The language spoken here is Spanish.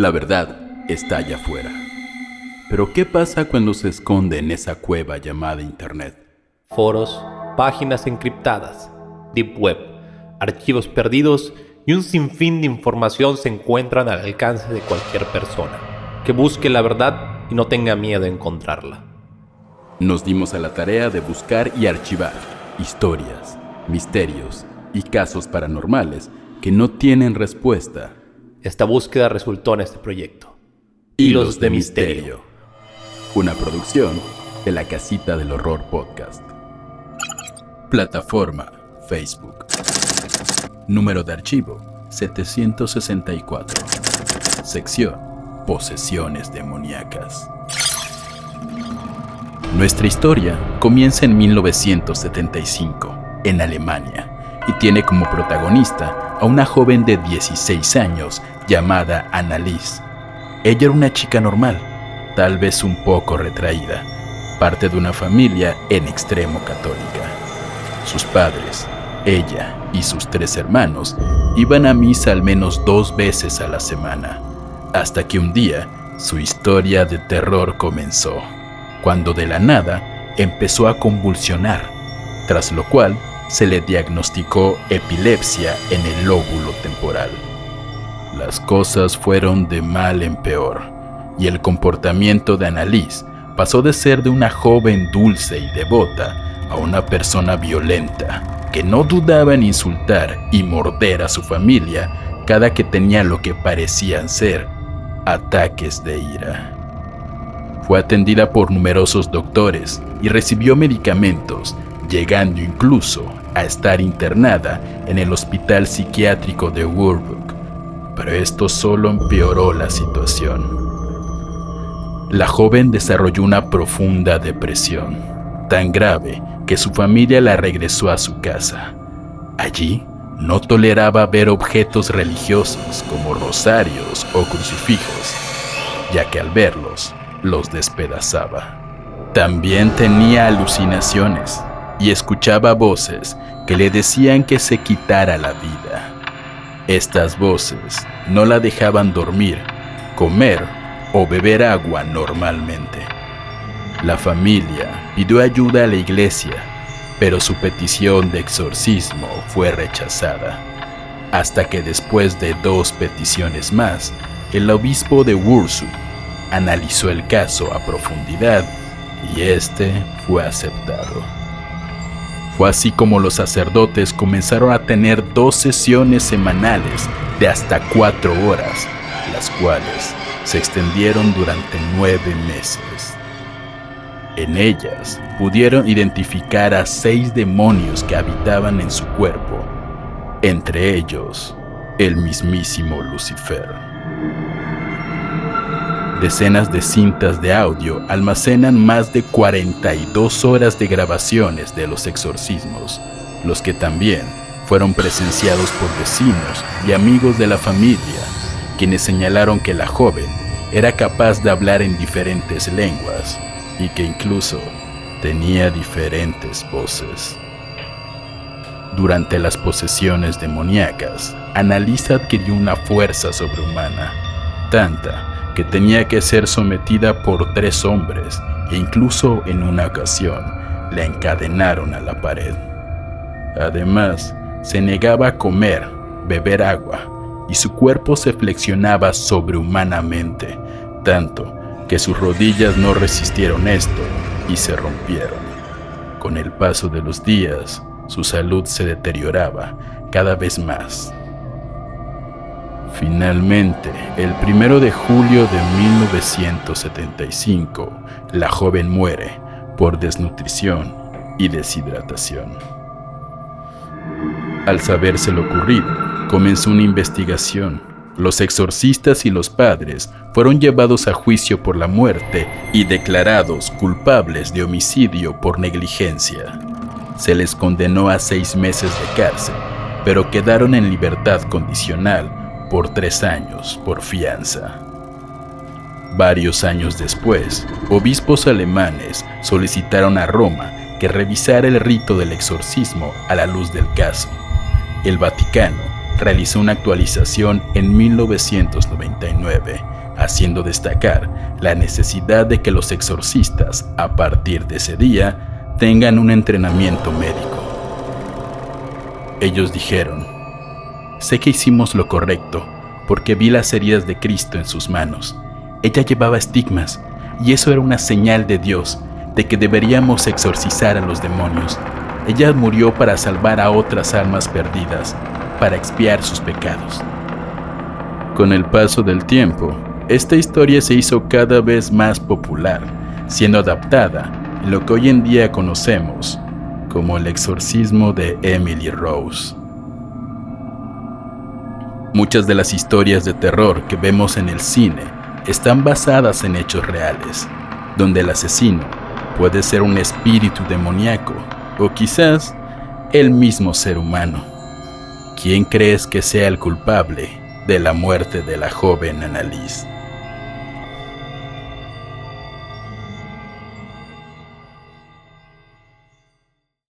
La verdad está allá afuera. Pero ¿qué pasa cuando se esconde en esa cueva llamada Internet? Foros, páginas encriptadas, deep web, archivos perdidos y un sinfín de información se encuentran al alcance de cualquier persona que busque la verdad y no tenga miedo a encontrarla. Nos dimos a la tarea de buscar y archivar historias, misterios y casos paranormales que no tienen respuesta. Esta búsqueda resultó en este proyecto. Hilos de, Misterio. Una producción de la Casita del Horror Podcast. Plataforma Facebook. Número de archivo 764. Sección Posesiones demoníacas. Nuestra historia comienza en 1975, en Alemania, y tiene como protagonista a una joven de 16 años llamada Annalise. Ella era una chica normal, tal vez un poco retraída, parte de una familia en extremo católica. Sus padres, ella y sus tres hermanos iban a misa al menos dos veces a la semana, hasta que un día su historia de terror comenzó cuando de la nada empezó a convulsionar, tras lo cual se le diagnosticó epilepsia en el lóbulo temporal. Las cosas fueron de mal en peor, y el comportamiento de Annalise pasó de ser de una joven dulce y devota a una persona violenta que no dudaba en insultar y morder a su familia cada que tenía lo que parecían ser ataques de ira. Fue atendida por numerosos doctores y recibió medicamentos, llegando incluso a estar internada en el hospital psiquiátrico de Warburg. Pero esto solo empeoró la situación. La joven desarrolló una profunda depresión, tan grave que su familia la regresó a su casa. Allí no toleraba ver objetos religiosos como rosarios o crucifijos, ya que al verlos los despedazaba. También tenía alucinaciones y escuchaba voces que le decían que se quitara la vida. Estas voces no la dejaban dormir, comer o beber agua normalmente. La familia pidió ayuda a la iglesia, pero su petición de exorcismo fue rechazada, hasta que después de dos peticiones más, el obispo de Wurzu analizó el caso a profundidad y este fue aceptado. Así como los sacerdotes comenzaron a tener dos sesiones semanales de hasta cuatro horas, las cuales se extendieron durante nueve meses. En ellas pudieron identificar a seis demonios que habitaban en su cuerpo, entre ellos el mismísimo Lucifer. Decenas de cintas de audio almacenan más de 42 horas de grabaciones de los exorcismos, los que también fueron presenciados por vecinos y amigos de la familia, quienes señalaron que la joven era capaz de hablar en diferentes lenguas y que incluso tenía diferentes voces. Durante las posesiones demoníacas, Annalisa adquirió una fuerza sobrehumana, tanta tenía que ser sometida por tres hombres e incluso en una ocasión la encadenaron a la pared. Además, se negaba a comer, beber agua y su cuerpo se flexionaba sobrehumanamente, tanto que sus rodillas no resistieron esto y se rompieron. Con el paso de los días, su salud se deterioraba cada vez más Finalmente, el primero de julio de 1975, la joven muere por desnutrición y deshidratación. Al saberse lo ocurrido, comenzó una investigación. Los exorcistas y los padres fueron llevados a juicio por la muerte y declarados culpables de homicidio por negligencia. Se les condenó a seis meses de cárcel, pero quedaron en libertad condicional por tres años por fianza. Varios años después, obispos alemanes solicitaron a Roma que revisara el rito del exorcismo a la luz del caso. El Vaticano realizó una actualización en 1999, haciendo destacar la necesidad de que los exorcistas, a partir de ese día, tengan un entrenamiento médico. Ellos dijeron, sé que hicimos lo correcto, porque vi las heridas de Cristo en sus manos. Ella llevaba estigmas, y eso era una señal de Dios, de que deberíamos exorcizar a los demonios. Ella murió para salvar a otras almas perdidas, para expiar sus pecados. Con el paso del tiempo, esta historia se hizo cada vez más popular, siendo adaptada en lo que hoy en día conocemos como el exorcismo de Emily Rose. Muchas de las historias de terror que vemos en el cine están basadas en hechos reales, donde el asesino puede ser un espíritu demoníaco o quizás el mismo ser humano. ¿Quién crees que sea el culpable de la muerte de la joven Annalise?